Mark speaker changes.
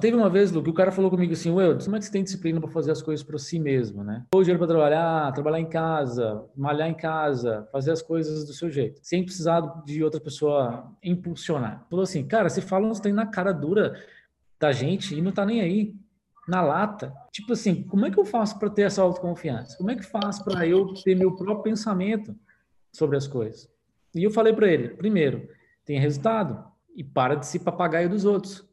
Speaker 1: Teve uma vez, Lu, que o cara falou comigo assim, Will, como é que você tem disciplina para fazer as coisas para si mesmo, né? Ou dinheiro para trabalhar, trabalhar em casa, malhar em casa, fazer as coisas do seu jeito, sem precisar de outra pessoa impulsionar. Falou assim, cara, você fala uns tem na cara dura da gente e não tá nem aí na lata. Tipo assim, como é que eu faço para ter essa autoconfiança? Como é que faço para eu ter meu próprio pensamento sobre as coisas? E eu falei para ele, primeiro, tem resultado e para de se papagaio dos outros.